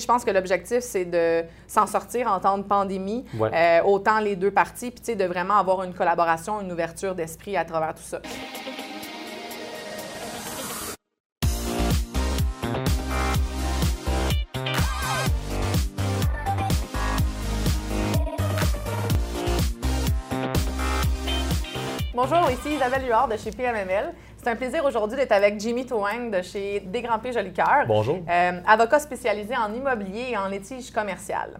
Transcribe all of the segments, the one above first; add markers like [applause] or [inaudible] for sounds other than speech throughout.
je pense que l'objectif, c'est de s'en sortir en temps de pandémie, Ouais. euh, autant les deux parties, puis tu sais, de vraiment avoir une collaboration, une ouverture d'esprit à travers tout ça. Bonjour, ici Isabelle Huard de chez PMML. C'est un plaisir aujourd'hui d'être avec Jimmy Toang de chez Desgrands-P Jolicoeur. Bonjour. Euh, avocat spécialisé en immobilier et en litige commercial.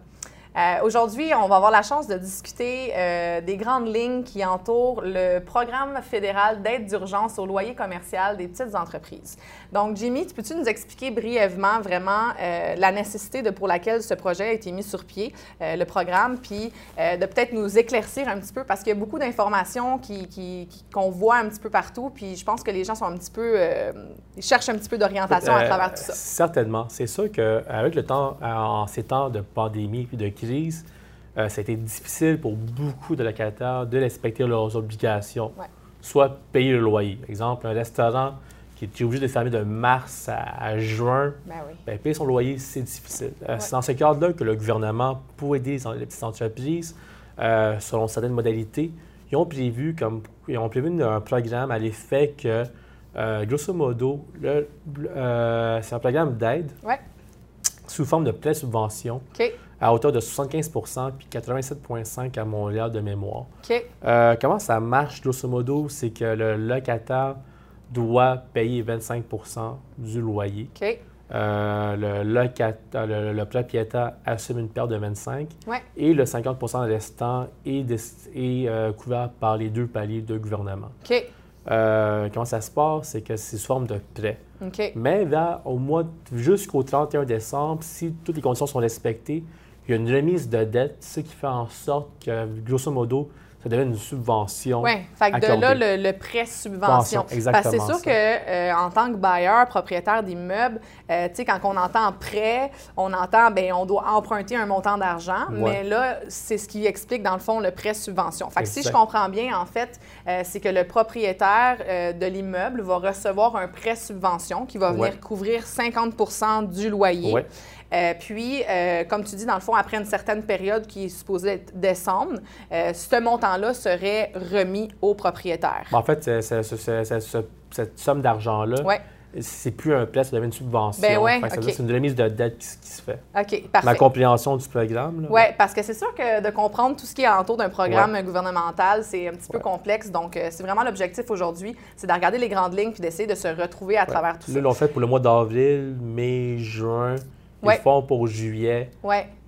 Euh, Aujourd'hui, on va avoir la chance de discuter euh, des grandes lignes qui entourent le programme fédéral d'aide d'urgence au loyer commercial des petites entreprises. Donc, Jimmy, tu peux-tu nous expliquer brièvement vraiment euh, la nécessité de, pour laquelle ce projet a été mis sur pied, le programme, puis de peut-être nous éclaircir un petit peu parce qu'il y a beaucoup d'informations qui- qui- qui- qu'on voit un petit peu partout, puis je pense que les gens sont un petit peu, ils cherchent un petit peu d'orientation à travers tout ça. Certainement. C'est sûr qu'avec le temps, en ces temps de pandémie et de crise, euh, ça a été difficile pour beaucoup de locataires de respecter leurs obligations, Ouais. soit payer le loyer. Exemple, un restaurant qui est obligé de fermer de mars à, à juin, Ben oui. ben, payer son loyer, c'est difficile. Euh, Ouais. C'est dans ce cadre-là que le gouvernement, pour aider les, les petites entreprises, euh, selon certaines modalités, ils ont prévu, comme, ils ont prévu un programme à l'effet que, euh, grosso modo, euh, c'est un programme d'aide Ouais. sous forme de prêt subvention. À hauteur de 75 puis 87,5 à Montréal de mémoire. OK. Euh, comment ça marche, grosso modo? C'est que le locataire doit payer 25% du loyer. OK. Euh, le, locataire, le, le propriétaire assume une perte de 25 Ouais. et le 50% restant est, euh, couvert par les deux paliers de gouvernement. OK. Euh, comment ça se passe? C'est que c'est sous forme de prêt. OK. Mais vers, au mois jusqu'au 31 décembre, si toutes les conditions sont respectées, il y a une remise de dette, ce qui fait en sorte que, grosso modo, ça devient une subvention. Oui, fait que de là, le, le prêt subvention. Exactement Parce que c'est sûr ça. que euh, en tant que bailleur, propriétaire d'immeubles, euh, tu sais, quand on entend prêt, on entend, ben on doit emprunter un montant d'argent, Ouais. mais là, c'est ce qui explique, dans le fond, le prêt subvention. Fait que si je comprends bien, en fait, euh, c'est que le propriétaire de l'immeuble va recevoir un prêt subvention qui va venir Ouais. couvrir 50% du loyer. Ouais. Euh, puis, euh, comme tu dis, dans le fond, après une certaine période qui est supposée être décembre, euh, ce montant-là serait remis au propriétaire. En fait, cette somme d'argent-là, Oui, c'est plus un prêt, ça devient une subvention. Ben ouais, C'est une remise de dette qui, se- qui se fait. OK, Ma parfait. compréhension du programme. là. Oui, parce que c'est sûr que de comprendre tout ce qui est autour d'un programme gouvernemental, c'est un petit peu Ouais. complexe. Donc, c'est vraiment l'objectif aujourd'hui, c'est de regarder les grandes lignes puis d'essayer de se retrouver à travers tout Là, ça. ils l'ont fait pour le mois d'avril, mai, juin. Ils Ouais. font pour juillet.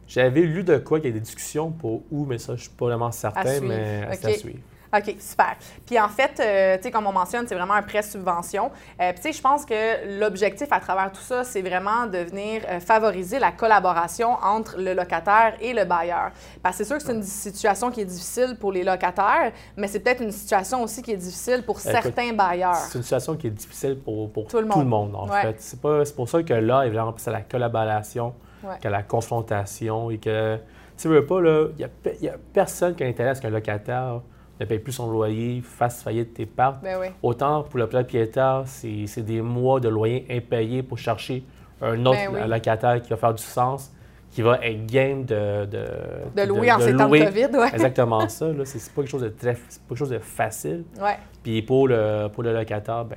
J'avais lu de quoi qu'il y a des discussions pour où, mais ça, je suis pas vraiment certain, mais c'est à suivre. OK, super. Puis en fait, euh, tu sais, comme on mentionne, c'est vraiment un prêt subvention. Euh, Puis tu sais, je pense que l'objectif à travers tout ça, c'est vraiment de venir euh, favoriser la collaboration entre le locataire et le bailleur. Parce que c'est sûr que c'est une situation qui est difficile pour les locataires, mais c'est peut-être une situation aussi qui est difficile pour certains bailleurs. C'est une situation qui est difficile pour, pour Tout le monde. en Ouais. fait. C'est pas- c'est pour ça que là, évidemment, c'est la collaboration, Ouais. que la confrontation et que, tu veux pas, là, il n'y a, personne qui a intérêt à ce qu'un locataire ne paye plus son loyer, fasse faillite et parte. Ben oui. Autant pour le propriétaire, c'est c'est des mois de loyer impayés pour chercher un autre Ben oui. locataire qui va faire du sens, qui va être game de... De, De louer en ces temps de. COVID, ouais. Exactement ça. là. C'est c'est pas quelque chose de très... Pas quelque chose de facile. Ouais. Puis pour le, pour le locataire, ben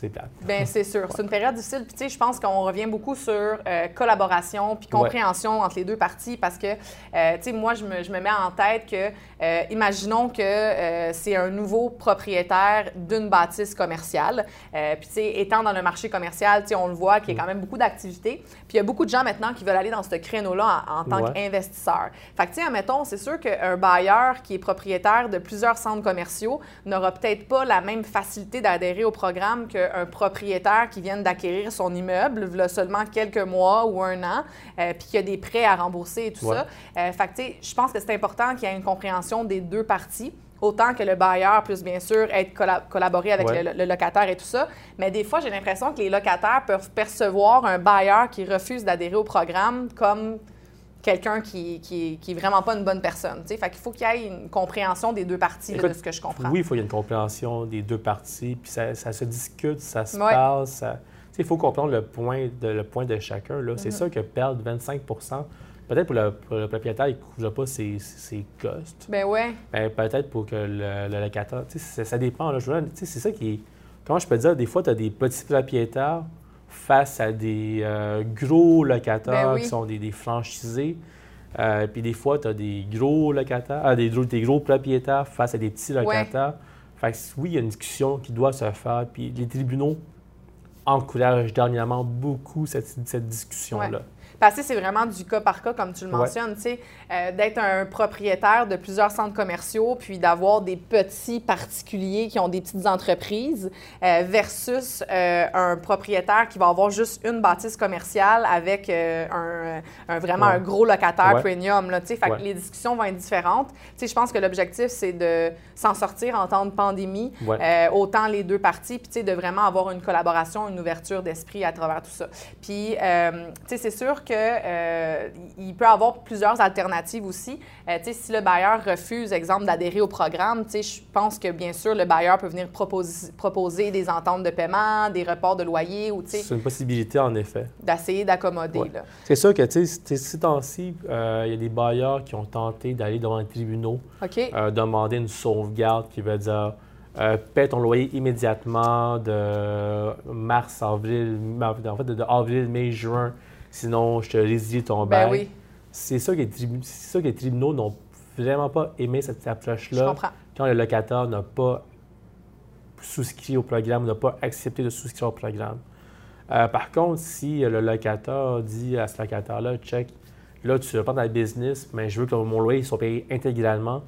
c'est plate. Bien, c'est sûr. C'est une période difficile. Puis, tu sais, je pense qu'on revient beaucoup sur euh, collaboration puis compréhension entre les deux parties parce que, euh, tu sais, moi, je me, je me mets en tête que, euh, imaginons que euh, c'est un nouveau propriétaire d'une bâtisse commerciale. Euh, puis, tu sais, étant dans le marché commercial, tu sais, on le voit qu'il y a quand même beaucoup d'activités. Puis, il y a beaucoup de gens maintenant qui veulent aller dans ce créneau-là en, en tant Ouais. qu'investisseur. Fait que, tu sais, admettons, c'est sûr qu'un bailleur qui est propriétaire de plusieurs centres commerciaux n'aura peut-être pas la même facilité d'adhérer au programme qu'un propriétaire qui vient d'acquérir son immeuble, il y a seulement quelques mois ou un an, euh, puis qui a des prêts à rembourser et tout Ouais. ça. Euh, fait que, je pense que c'est important qu'il y ait une compréhension des deux parties. Autant que le bailleur puisse bien sûr être colla- collaborer avec Ouais. le, le locataire et tout ça. Mais des fois, j'ai l'impression que les locataires peuvent percevoir un bailleur qui refuse d'adhérer au programme comme quelqu'un qui, qui, qui est vraiment pas une bonne personne. tu sais. Fait qu'il faut qu'il y ait une compréhension des deux parties là, de ce que je comprends. Oui, il faut qu'il y ait une compréhension des deux parties, puis ça, ça se discute, ça se Ouais. parle, ça, il faut comprendre le point de, le point de chacun. là. C'est Mhm. sûr que perdre 25% peut-être pour le, pour le propriétaire, il ne couvre pas ses, ses costs. Ben ouais. Ben, peut-être pour que le, le locataire. Ça, ça dépend. C'est ça qui est. Comment je peux dire? Des fois, tu as des petits propriétaires face à des euh, gros locataires Ben oui. qui sont des, des franchisés. Euh, puis des fois, tu as des gros locataires, ah, des, gros- des gros propriétaires face à des petits locataires. Fait que oui, il y a une discussion qui doit se faire. Puis les tribunaux encouragent dernièrement beaucoup cette, cette discussion-là. Que c'est vraiment du cas par cas, comme tu le Ouais. mentionnes, tu sais, euh, d'être un propriétaire de plusieurs centres commerciaux, puis d'avoir des petits particuliers qui ont des petites entreprises, euh, versus euh, un propriétaire qui va avoir juste une bâtisse commerciale avec euh, un, un- vraiment Ouais. un gros locataire Ouais. premium, là, tu sais. Fait que Ouais. les discussions vont être différentes. Tu sais, je pense que l'objectif, c'est de s'en sortir en temps de pandémie, Ouais. autant les deux parties, puis tu sais, de vraiment avoir une collaboration, une ouverture d'esprit à travers tout ça. Puis, tu sais, c'est sûr que euh, il peut y avoir plusieurs alternatives aussi. Euh, si le bailleur refuse, exemple, d'adhérer au programme, je pense que bien sûr, le bailleur peut venir proposer, proposer des ententes de paiement, des reports de loyer ou, C'est une possibilité, en effet. d'essayer d'accommoder, Ouais. C'est sûr que, tu sais, ces- temps-ci, euh, il y a des bailleurs qui ont tenté d'aller devant les tribunaux, euh, demander une sauvegarde qui veut dire euh, paie ton loyer immédiatement de mars, avril, en fait, de avril, mai, juin, sinon je te résilie ton bail. Ben oui, C'est ça, que les tribunaux n'ont vraiment pas aimé cette je approche-là comprends. quand le locataire n'a pas souscrit au programme, n'a pas accepté de souscrire au programme. Euh, par contre, si le locataire dit à ce locataire-là, check, là, tu vas pas dans le business, mais je veux que mon loyer soit payé intégralement.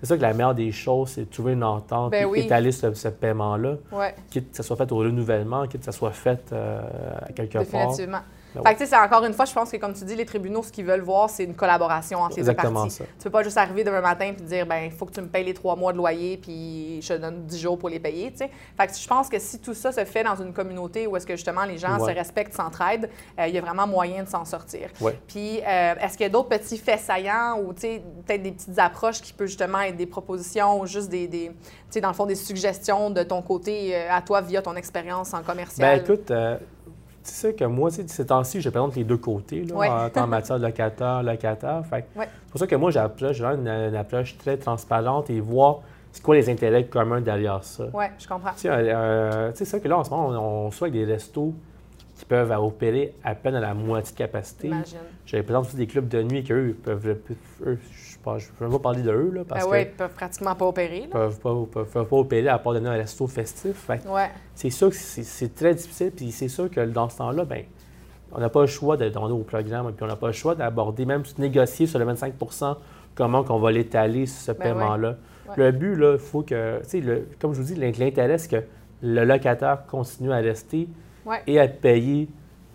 C'est ça que la meilleure des choses, c'est de trouver une entente Ben et oui. étaler ce, ce paiement-là, Ouais. quitte que ça soit fait au renouvellement, quitte que ça soit fait euh, à quelque part. Ben Fait que, tu sais, c'est encore une fois, je pense que, comme tu dis, les tribunaux, ce qu'ils veulent voir, c'est une collaboration entre les deux parties. ça. Tu peux pas juste arriver demain matin et dire, ben, il faut que tu me payes les trois mois de loyer, puis je te donne 10 jours pour les payer. Fait que je pense que si tout ça se fait dans une communauté où est-ce que, justement, les gens Ouais. se respectent, s'entraident, euh, il y a vraiment moyen de s'en sortir. Ouais. Puis, euh, est-ce qu'il y a d'autres petits faits saillants ou, tu sais, peut-être des petites approches qui peuvent, justement, être des propositions ou juste des, des tu sais, dans le fond, des suggestions de ton côté euh, à toi via ton expérience en commercial? Ben écoute, sais que moi, ces temps-ci, je présente les deux côtés, là, Ouais. en, matière de locataire, locataire. Fait que Ouais. C'est pour ça que moi, j'approche, j'ai une, une approche très transparente et voir c'est quoi les intérêts communs derrière ça. Oui, je comprends. Tu sais, euh, c'est ça que là, en ce moment, on, on soit avec des restos qui peuvent opérer à peine à la moitié de capacité. Imagine. Je présente aussi des clubs de nuit qu'eux peuvent, eux, je sais pas, je ne veux pas parler de eux, là, parce Ben oui, ils peuvent pratiquement pas opérer. ne Là. peuvent pas, peuvent, peuvent pas opérer à part donner un resto festif. Que Ouais. c'est sûr que c'est très difficile, puis c'est sûr que dans ce temps-là, ben, on n'a pas le choix de demander au programme, puis on n'a pas le choix d'aborder, même de négocier sur le 25% comment qu'on va l'étaler, ce Ben paiement-là. Ouais. Le but, là, il faut que, le- comme je vous dis, l'intérêt, c'est que le locataire continue à rester Ouais. et à payer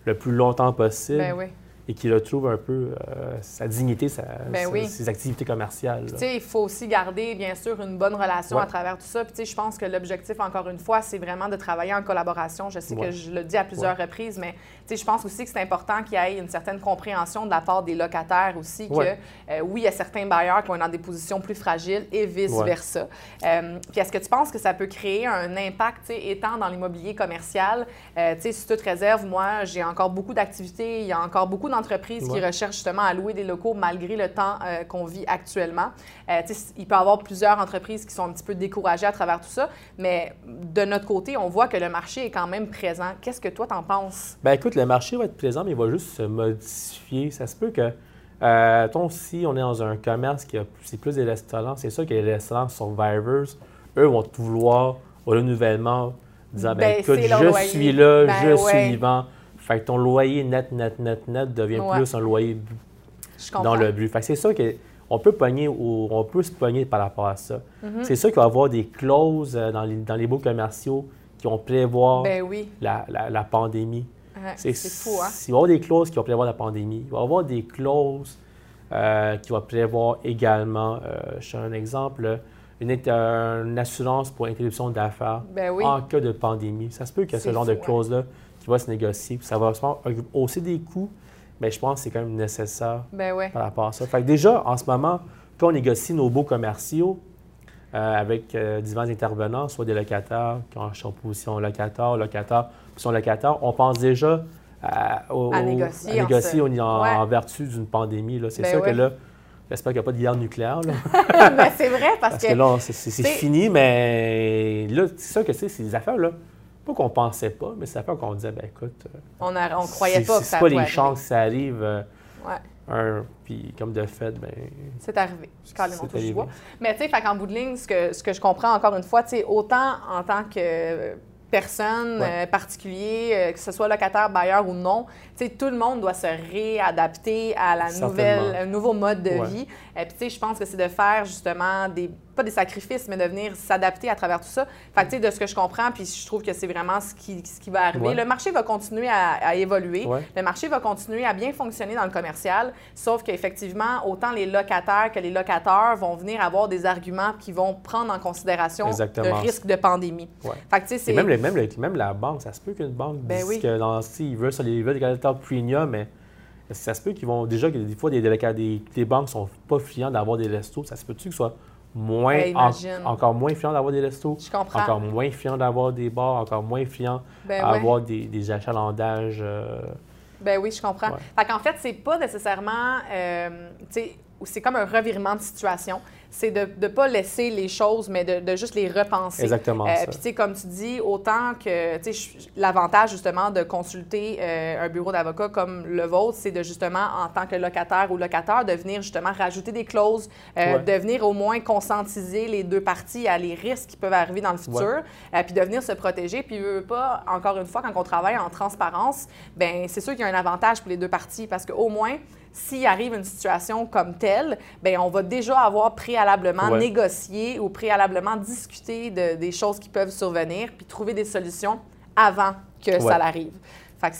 le plus longtemps possible Ben oui. Et qu'il retrouve un peu euh, sa dignité, sa- Ben sa- oui. ses activités commerciales. Tu sais, il faut aussi garder, bien sûr, une bonne relation Ouais. à travers tout ça. Puis, tu sais, je pense que l'objectif, encore une fois, c'est vraiment de travailler en collaboration. Je sais que je le dis à plusieurs reprises, mais tu sais, je pense aussi que c'est important qu'il y ait une certaine compréhension de la part des locataires aussi, que euh, oui, il y a certains bailleurs qui être dans des positions plus fragiles et vice-versa. Euh, puis, est-ce que tu penses que ça peut créer un impact, tu sais, étant dans l'immobilier commercial? Tu sais, sous toute réserve, moi, j'ai encore beaucoup d'activités, il y a encore beaucoup d'entreprises qui Ouais. recherchent justement à louer des locaux malgré le temps euh, qu'on vit actuellement. Euh, il peut y avoir plusieurs entreprises qui sont un petit peu découragées à travers tout ça, mais de notre côté, on voit que le marché est quand même présent. Qu'est-ce que toi, t'en penses? Ben écoute, le marché va être présent, mais il va juste se modifier. Ça se peut que, euh, mettons, si on est dans un commerce qui a c'est plus des restaurants, c'est sûr que les restaurants Survivors, eux vont tout vouloir au renouvellement, disant, ben, écoute, je loyer. suis là, Ben je ouais. suis vivant. Fait que ton loyer net, net, net, net devient Ouais. plus un loyer dans le but. Fait que c'est sûr qu'on peut pogner ou on peut se pogner par rapport à ça. Mhm. C'est sûr qu'il va y avoir des clauses euh, dans les, dans les beaux commerciaux qui vont prévoir Ben oui, la, la- la pandémie. Ouais, c'est fou, hein? Il va y avoir des clauses qui vont prévoir la pandémie. Il va y avoir des clauses euh, qui vont prévoir également, euh, je donne un exemple, une, assurance pour interruption d'affaires Ben oui. en cas de pandémie. Ça se peut que ce genre fou, de hein. Qui va se négocier. Puis ça va hausser des coûts, mais je pense que c'est quand même nécessaire Ben ouais. par rapport à ça. Fait que déjà, en ce moment, quand on négocie nos beaux commerciaux, avec divers intervenants, soit des locataires qui sont en position locataire, locataire, position locataire. On pense déjà à, négocier, en, vertu d'une pandémie. C'est ben sûr que là, j'espère qu'il n'y a pas de guerre nucléaire. [laughs] ben, c'est vrai parce, parce que, là, c'est fini, mais là, c'est sûr que c'est des affaires là. Pas qu'on pensait pas, mais c'est des affaires qu'on disait, ben écoute. Euh, on ne croyait pas que ça C'est pas les chances que ça arrive. Euh, un, puis comme de fait, ben. C'est arrivé. Je carrément touche Mais tu sais, en bout de ligne, ce que, ce que je comprends encore une fois, tu sais, autant en tant que personne euh, particulier, euh, que ce soit locataire, bailleur ou non, tout le monde doit se réadapter à la nouvelle, un nouveau mode de vie. Et puis, je pense que c'est de faire justement des pas des sacrifices, mais de venir s'adapter à travers tout ça. Fait que, de ce que je comprends, puis je trouve que c'est vraiment ce qui, ce qui va arriver. Le marché va continuer à, évoluer. Le marché va continuer à bien fonctionner dans le commercial, sauf qu'effectivement, autant les locataires que les locataires vont venir avoir des arguments qui vont prendre en considération le risque de pandémie. Fait que, c'est... Même, même, même, la banque, ça se peut qu'une banque ben dise que dans, si veut sur les, veut des premium, mais ça se peut qu'ils vont déjà que des fois des, des, des banques sont pas friands d'avoir des restos. Ça se peut-tu que ce soit moins, ben, encore moins fiant d'avoir des restos, encore moins fiant d'avoir des bars, encore moins fiant d'avoir ben des, des, achalandages. Euh, ben oui, je comprends. Fait qu'en fait, c'est pas nécessairement, euh, tu sais, c'est comme un revirement de situation c'est de ne pas laisser les choses, mais de, juste les repenser. Exactement. Euh, puis, tu sais, comme tu dis, autant que, tu sais, l'avantage, justement, de consulter euh, un bureau d'avocat comme le vôtre, c'est de, justement, en tant que locataire ou locataire, de venir, justement, rajouter des clauses, euh, de venir au moins conscientiser les deux parties à les risques qui peuvent arriver dans le futur, puis de venir se protéger. Puis, pas, encore une fois, quand on travaille en transparence, ben c'est sûr qu'il y a un avantage pour les deux parties parce qu'au moins, s'il arrive une situation comme telle, bien, on va déjà avoir préalablement négocié ou préalablement discuté de, des choses qui peuvent survenir, puis trouver des solutions avant que ça arrive. Fait que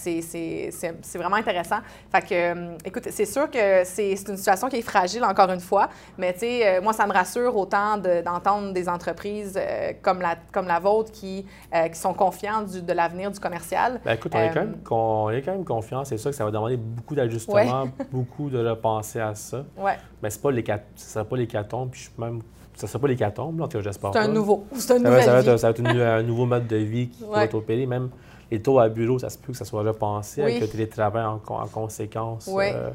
c'est vraiment intéressant. Fait que, euh, écoute, c'est sûr que c'est une situation qui est fragile, encore une fois, mais tu sais, euh, moi, ça me rassure autant d'entendre des entreprises euh, comme, la, comme la vôtre qui, qui sont confiantes de l'avenir du commercial. Bien, écoute, on, est quand même, on est quand même confiant. C'est sûr que ça va demander beaucoup d'ajustements, [laughs] beaucoup de repenser à ça. Ouais. Mais ce ne sera pas l'hécatombe, puis je suis même ça ne sera pas l'hécatombe, en tout cas, j'espère C'est un nouveau. C'est un, ça, va, ça va être un nouveau mode de vie qui va être opéré. Même les taux à bureau, ça se peut que ça soit repensé avec le télétravail en, conséquence. Oui. Euh,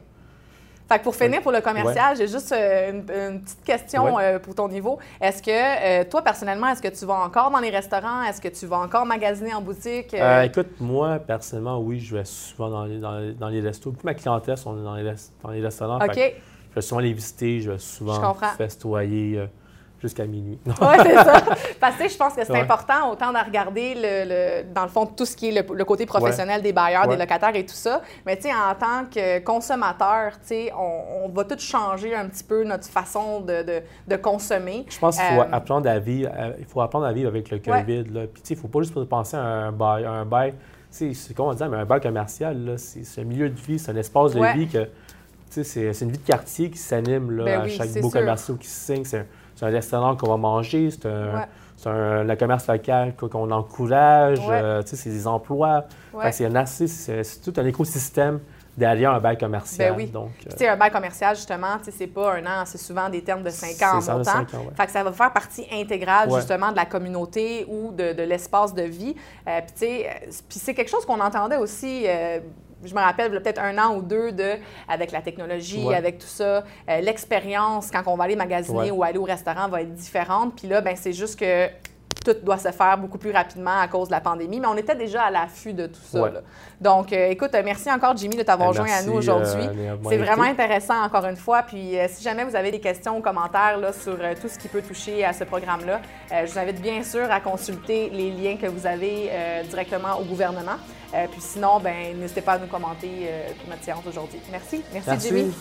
fait que pour finir, pour le commercial, j'ai juste euh, une, petite question euh, pour ton niveau. Est-ce que, toi, personnellement, est-ce que tu vas encore dans les restaurants? Est-ce que tu vas encore magasiner en boutique? écoute, moi, personnellement, oui, je vais souvent dans les, dans les, restos. Toute ma clientèle sont dans les, dans les restaurants. OK. je vais souvent les visiter, je vais souvent festoyer jusqu'à minuit. [laughs] oui, c'est ça. Parce que je pense que c'est important autant de regarder, le, dans le fond, tout ce qui est le, côté professionnel des bailleurs, des locataires et tout ça. Mais tu sais, en tant que consommateur, tu sais, on, va tout changer un petit peu notre façon de, de, consommer. Je pense qu'il faut, euh, apprendre à vivre, euh, il faut apprendre à vivre avec le COVID. Là. Puis tu sais, il ne faut pas juste penser à un bail. Un bail c'est comment on dit, mais un bail commercial, c'est un milieu de vie, c'est un espace de vie que c'est une vie de quartier qui s'anime ben à chaque beau commercial qui se signe c'est un restaurant qu'on va manger, c'est un, le commerce local qu'on encourage, euh, c'est des emplois. c'est tout un écosystème derrière un bail commercial. Ben oui. Donc, euh, un bail commercial, justement, c'est pas un an, c'est souvent des termes de cinq ans en montant. Fait que ça va faire partie intégrale, justement, de la communauté ou de, l'espace de vie. Euh, puis, c'est quelque chose qu'on entendait aussi je me rappelle peut-être un an ou deux de, avec la technologie, avec tout ça, euh, l'expérience quand on va aller magasiner ou aller au restaurant va être différente. Puis là, ben, c'est juste que tout doit se faire beaucoup plus rapidement à cause de la pandémie, mais on était déjà à l'affût de tout ça. Donc, euh, écoute, merci encore, Jimmy, de t'avoir ben, joint à nous aujourd'hui. Euh, c'est vraiment intéressant, encore une fois. Puis, si jamais vous avez des questions ou commentaires là, sur tout ce qui peut toucher à ce programme-là, je vous invite bien sûr à consulter les liens que vous avez directement au gouvernement. Euh, puis sinon, ben, n'hésitez pas à nous commenter euh, notre séance aujourd'hui. Merci. Merci, Merci. Jimmy.